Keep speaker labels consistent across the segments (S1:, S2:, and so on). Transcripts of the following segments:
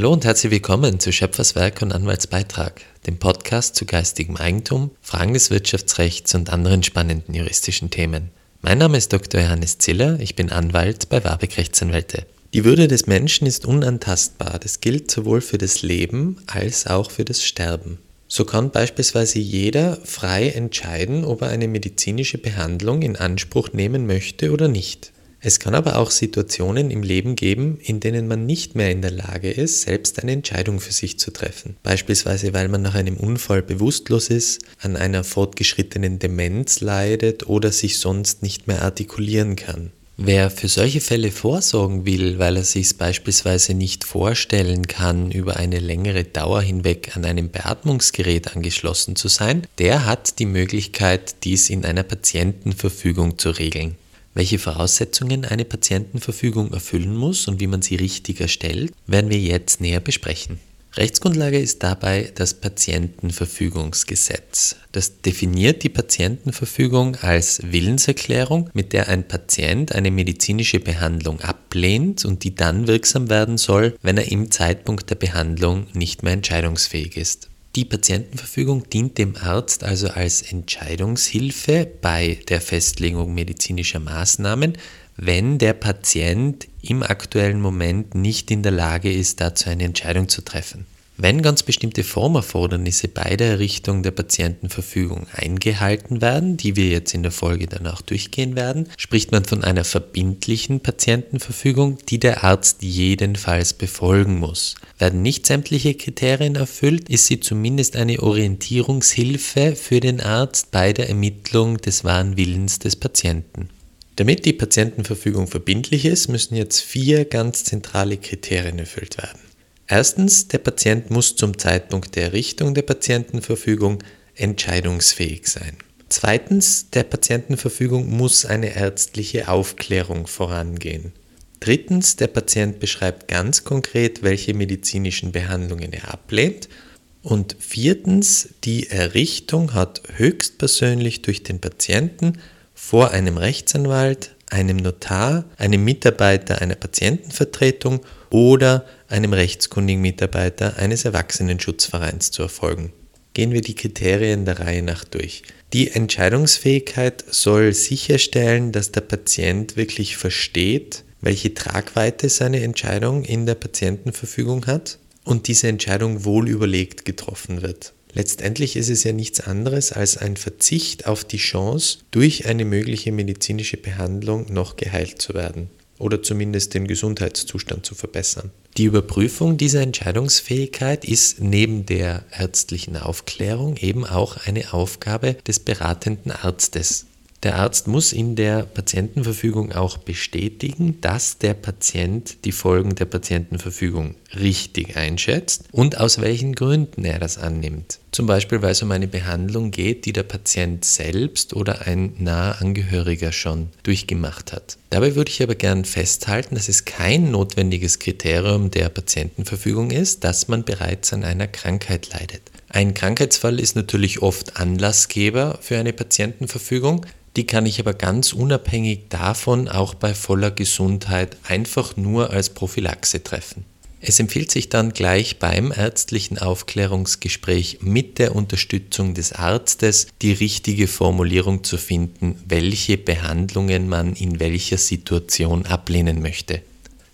S1: Hallo und herzlich willkommen zu Schöpferswerk und Anwaltsbeitrag, dem Podcast zu geistigem Eigentum, Fragen des Wirtschaftsrechts und anderen spannenden juristischen Themen. Mein Name ist Dr. Johannes Ziller, ich bin Anwalt bei Warbeck Rechtsanwälte. Die Würde des Menschen ist unantastbar, das gilt sowohl für das Leben als auch für das Sterben. So kann beispielsweise jeder frei entscheiden, ob er eine medizinische Behandlung in Anspruch nehmen möchte oder nicht. Es kann aber auch Situationen im Leben geben, in denen man nicht mehr in der Lage ist, selbst eine Entscheidung für sich zu treffen. Beispielsweise, weil man nach einem Unfall bewusstlos ist, an einer fortgeschrittenen Demenz leidet oder sich sonst nicht mehr artikulieren kann. Wer für solche Fälle vorsorgen will, weil er sich beispielsweise nicht vorstellen kann, über eine längere Dauer hinweg an einem Beatmungsgerät angeschlossen zu sein, der hat die Möglichkeit, dies in einer Patientenverfügung zu regeln welche Voraussetzungen eine Patientenverfügung erfüllen muss und wie man sie richtig erstellt, werden wir jetzt näher besprechen. Rechtsgrundlage ist dabei das Patientenverfügungsgesetz. Das definiert die Patientenverfügung als Willenserklärung, mit der ein Patient eine medizinische Behandlung ablehnt und die dann wirksam werden soll, wenn er im Zeitpunkt der Behandlung nicht mehr entscheidungsfähig ist. Die Patientenverfügung dient dem Arzt also als Entscheidungshilfe bei der Festlegung medizinischer Maßnahmen, wenn der Patient im aktuellen Moment nicht in der Lage ist, dazu eine Entscheidung zu treffen. Wenn ganz bestimmte Formerfordernisse bei der Errichtung der Patientenverfügung eingehalten werden, die wir jetzt in der Folge danach durchgehen werden, spricht man von einer verbindlichen Patientenverfügung, die der Arzt jedenfalls befolgen muss. Werden nicht sämtliche Kriterien erfüllt, ist sie zumindest eine Orientierungshilfe für den Arzt bei der Ermittlung des wahren Willens des Patienten. Damit die Patientenverfügung verbindlich ist, müssen jetzt vier ganz zentrale Kriterien erfüllt werden. Erstens, der Patient muss zum Zeitpunkt der Errichtung der Patientenverfügung entscheidungsfähig sein. Zweitens, der Patientenverfügung muss eine ärztliche Aufklärung vorangehen. Drittens, der Patient beschreibt ganz konkret, welche medizinischen Behandlungen er ablehnt. Und viertens, die Errichtung hat höchstpersönlich durch den Patienten vor einem Rechtsanwalt, einem Notar, einem Mitarbeiter einer Patientenvertretung oder einem rechtskundigen Mitarbeiter eines Erwachsenenschutzvereins zu erfolgen. Gehen wir die Kriterien der Reihe nach durch. Die Entscheidungsfähigkeit soll sicherstellen, dass der Patient wirklich versteht, welche Tragweite seine Entscheidung in der Patientenverfügung hat und diese Entscheidung wohl überlegt getroffen wird. Letztendlich ist es ja nichts anderes als ein Verzicht auf die Chance, durch eine mögliche medizinische Behandlung noch geheilt zu werden oder zumindest den Gesundheitszustand zu verbessern. Die Überprüfung dieser Entscheidungsfähigkeit ist neben der ärztlichen Aufklärung eben auch eine Aufgabe des beratenden Arztes. Der Arzt muss in der Patientenverfügung auch bestätigen, dass der Patient die Folgen der Patientenverfügung richtig einschätzt und aus welchen Gründen er das annimmt. Zum Beispiel, weil es um eine Behandlung geht, die der Patient selbst oder ein naher Angehöriger schon durchgemacht hat. Dabei würde ich aber gern festhalten, dass es kein notwendiges Kriterium der Patientenverfügung ist, dass man bereits an einer Krankheit leidet. Ein Krankheitsfall ist natürlich oft Anlassgeber für eine Patientenverfügung. Die kann ich aber ganz unabhängig davon auch bei voller Gesundheit einfach nur als Prophylaxe treffen. Es empfiehlt sich dann gleich beim ärztlichen Aufklärungsgespräch mit der Unterstützung des Arztes die richtige Formulierung zu finden, welche Behandlungen man in welcher Situation ablehnen möchte.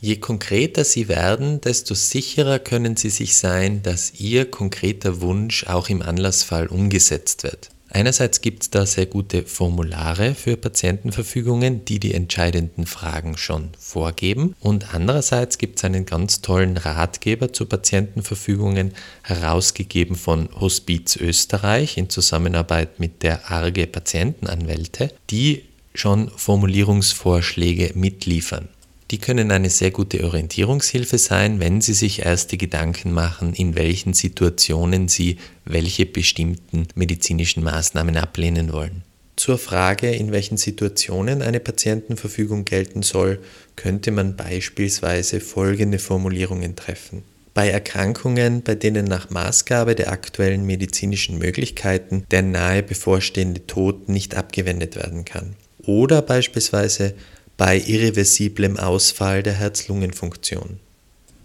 S1: Je konkreter Sie werden, desto sicherer können Sie sich sein, dass Ihr konkreter Wunsch auch im Anlassfall umgesetzt wird. Einerseits gibt es da sehr gute Formulare für Patientenverfügungen, die die entscheidenden Fragen schon vorgeben. Und andererseits gibt es einen ganz tollen Ratgeber zu Patientenverfügungen, herausgegeben von Hospiz Österreich in Zusammenarbeit mit der ARGE Patientenanwälte, die schon Formulierungsvorschläge mitliefern. Die können eine sehr gute Orientierungshilfe sein, wenn Sie sich erste Gedanken machen, in welchen Situationen Sie welche bestimmten medizinischen Maßnahmen ablehnen wollen. Zur Frage, in welchen Situationen eine Patientenverfügung gelten soll, könnte man beispielsweise folgende Formulierungen treffen. Bei Erkrankungen, bei denen nach Maßgabe der aktuellen medizinischen Möglichkeiten der nahe bevorstehende Tod nicht abgewendet werden kann. Oder beispielsweise bei irreversiblem Ausfall der Herz-Lungen-Funktion.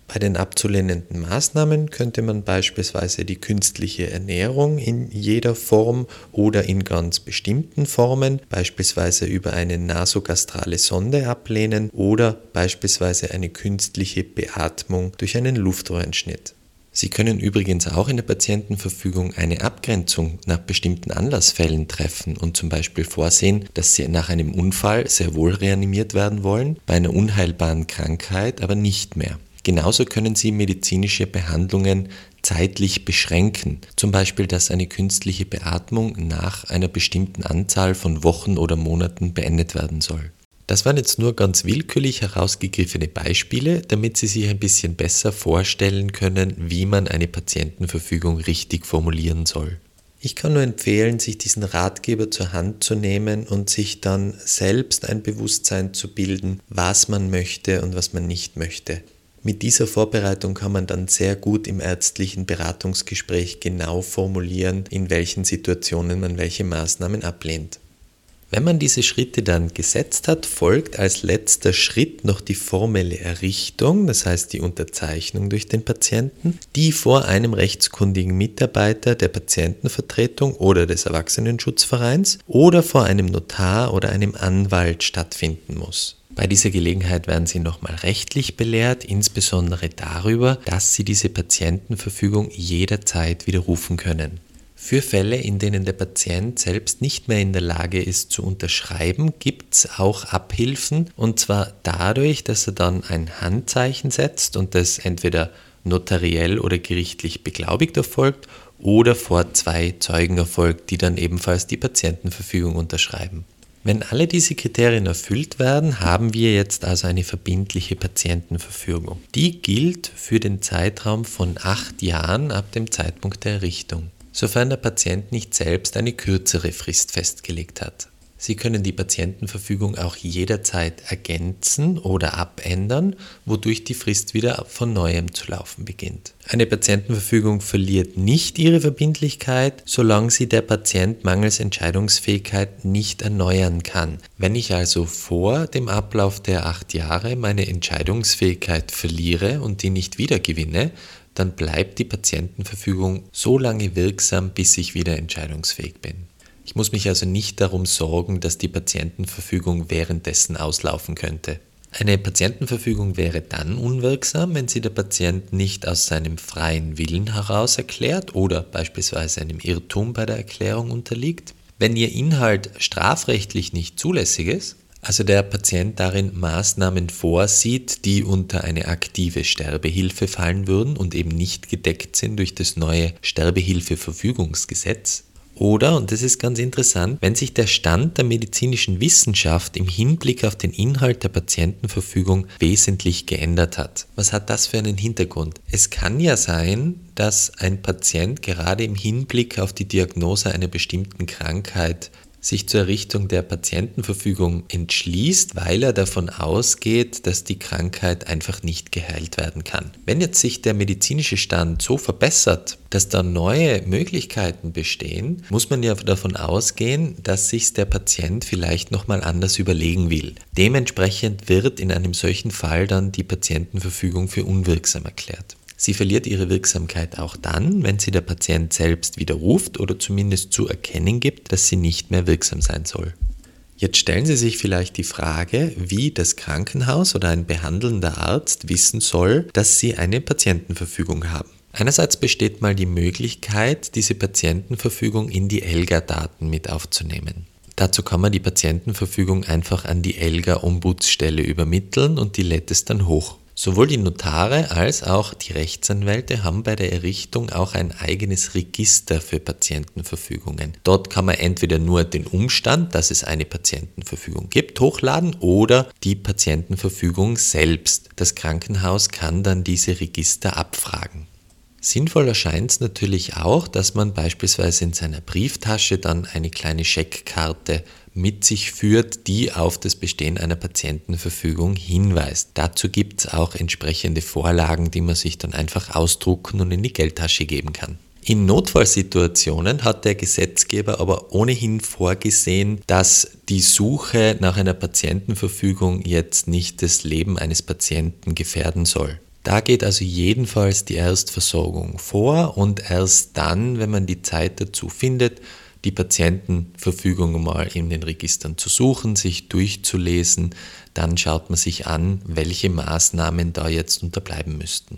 S1: Bei den abzulehnenden Maßnahmen könnte man beispielsweise die künstliche Ernährung in jeder Form oder in ganz bestimmten Formen, beispielsweise über eine nasogastrale Sonde ablehnen oder beispielsweise eine künstliche Beatmung durch einen Luftröhrenschnitt. Sie können übrigens auch in der Patientenverfügung eine Abgrenzung nach bestimmten Anlassfällen treffen und zum Beispiel vorsehen, dass Sie nach einem Unfall sehr wohl reanimiert werden wollen, bei einer unheilbaren Krankheit aber nicht mehr. Genauso können Sie medizinische Behandlungen zeitlich beschränken, zum Beispiel dass eine künstliche Beatmung nach einer bestimmten Anzahl von Wochen oder Monaten beendet werden soll. Das waren jetzt nur ganz willkürlich herausgegriffene Beispiele, damit Sie sich ein bisschen besser vorstellen können, wie man eine Patientenverfügung richtig formulieren soll. Ich kann nur empfehlen, sich diesen Ratgeber zur Hand zu nehmen und sich dann selbst ein Bewusstsein zu bilden, was man möchte und was man nicht möchte. Mit dieser Vorbereitung kann man dann sehr gut im ärztlichen Beratungsgespräch genau formulieren, in welchen Situationen man welche Maßnahmen ablehnt. Wenn man diese Schritte dann gesetzt hat, folgt als letzter Schritt noch die formelle Errichtung, das heißt die Unterzeichnung durch den Patienten, die vor einem rechtskundigen Mitarbeiter der Patientenvertretung oder des Erwachsenenschutzvereins oder vor einem Notar oder einem Anwalt stattfinden muss. Bei dieser Gelegenheit werden Sie nochmal rechtlich belehrt, insbesondere darüber, dass Sie diese Patientenverfügung jederzeit widerrufen können. Für Fälle, in denen der Patient selbst nicht mehr in der Lage ist zu unterschreiben, gibt es auch Abhilfen und zwar dadurch, dass er dann ein Handzeichen setzt und das entweder notariell oder gerichtlich beglaubigt erfolgt oder vor zwei Zeugen erfolgt, die dann ebenfalls die Patientenverfügung unterschreiben. Wenn alle diese Kriterien erfüllt werden, haben wir jetzt also eine verbindliche Patientenverfügung. Die gilt für den Zeitraum von acht Jahren ab dem Zeitpunkt der Errichtung, sofern der Patient nicht selbst eine kürzere Frist festgelegt hat. Sie können die Patientenverfügung auch jederzeit ergänzen oder abändern, wodurch die Frist wieder von neuem zu laufen beginnt. Eine Patientenverfügung verliert nicht ihre Verbindlichkeit, solange sie der Patient mangels Entscheidungsfähigkeit nicht erneuern kann. Wenn ich also vor dem Ablauf der acht Jahre meine Entscheidungsfähigkeit verliere und die nicht wiedergewinne, dann bleibt die Patientenverfügung so lange wirksam, bis ich wieder entscheidungsfähig bin. Ich muss mich also nicht darum sorgen, dass die Patientenverfügung währenddessen auslaufen könnte. Eine Patientenverfügung wäre dann unwirksam, wenn sie der Patient nicht aus seinem freien Willen heraus erklärt oder beispielsweise einem Irrtum bei der Erklärung unterliegt, wenn ihr Inhalt strafrechtlich nicht zulässig ist, also der Patient darin Maßnahmen vorsieht, die unter eine aktive Sterbehilfe fallen würden und eben nicht gedeckt sind durch das neue Sterbehilfeverfügungsgesetz, oder, und das ist ganz interessant, wenn sich der Stand der medizinischen Wissenschaft im Hinblick auf den Inhalt der Patientenverfügung wesentlich geändert hat. Was hat das für einen Hintergrund? Es kann ja sein, dass ein Patient gerade im Hinblick auf die Diagnose einer bestimmten Krankheit sich zur Errichtung der Patientenverfügung entschließt, weil er davon ausgeht, dass die Krankheit einfach nicht geheilt werden kann. Wenn jetzt sich der medizinische Stand so verbessert, dass da neue Möglichkeiten bestehen, muss man ja davon ausgehen, dass sich der Patient vielleicht nochmal anders überlegen will. Dementsprechend wird in einem solchen Fall dann die Patientenverfügung für unwirksam erklärt. Sie verliert ihre Wirksamkeit auch dann, wenn sie der Patient selbst widerruft oder zumindest zu erkennen gibt, dass sie nicht mehr wirksam sein soll. Jetzt stellen Sie sich vielleicht die Frage, wie das Krankenhaus oder ein behandelnder Arzt wissen soll, dass Sie eine Patientenverfügung haben. Einerseits besteht mal die Möglichkeit, diese Patientenverfügung in die ELGA-Daten mit aufzunehmen. Dazu kann man die Patientenverfügung einfach an die ELGA-Ombudsstelle übermitteln und die lädt es dann hoch. Sowohl die Notare als auch die Rechtsanwälte haben bei der Errichtung auch ein eigenes Register für Patientenverfügungen. Dort kann man entweder nur den Umstand, dass es eine Patientenverfügung gibt, hochladen oder die Patientenverfügung selbst. Das Krankenhaus kann dann diese Register abfragen. Sinnvoll erscheint es natürlich auch, dass man beispielsweise in seiner Brieftasche dann eine kleine Scheckkarte mit sich führt, die auf das Bestehen einer Patientenverfügung hinweist. Dazu gibt es auch entsprechende Vorlagen, die man sich dann einfach ausdrucken und in die Geldtasche geben kann. In Notfallsituationen hat der Gesetzgeber aber ohnehin vorgesehen, dass die Suche nach einer Patientenverfügung jetzt nicht das Leben eines Patienten gefährden soll. Da geht also jedenfalls die Erstversorgung vor und erst dann, wenn man die Zeit dazu findet, die Patientenverfügung mal in den Registern zu suchen, sich durchzulesen, dann schaut man sich an, welche Maßnahmen da jetzt unterbleiben müssten.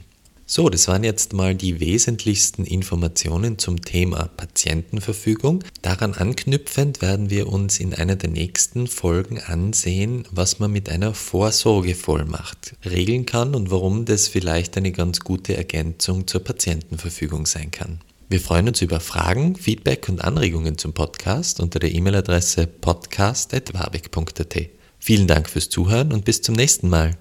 S1: So, das waren jetzt mal die wesentlichsten Informationen zum Thema Patientenverfügung. Daran anknüpfend werden wir uns in einer der nächsten Folgen ansehen, was man mit einer Vorsorgevollmacht regeln kann und warum das vielleicht eine ganz gute Ergänzung zur Patientenverfügung sein kann. Wir freuen uns über Fragen, Feedback und Anregungen zum Podcast unter der E-Mail-Adresse podcast.warbeck.at. Vielen Dank fürs Zuhören und bis zum nächsten Mal.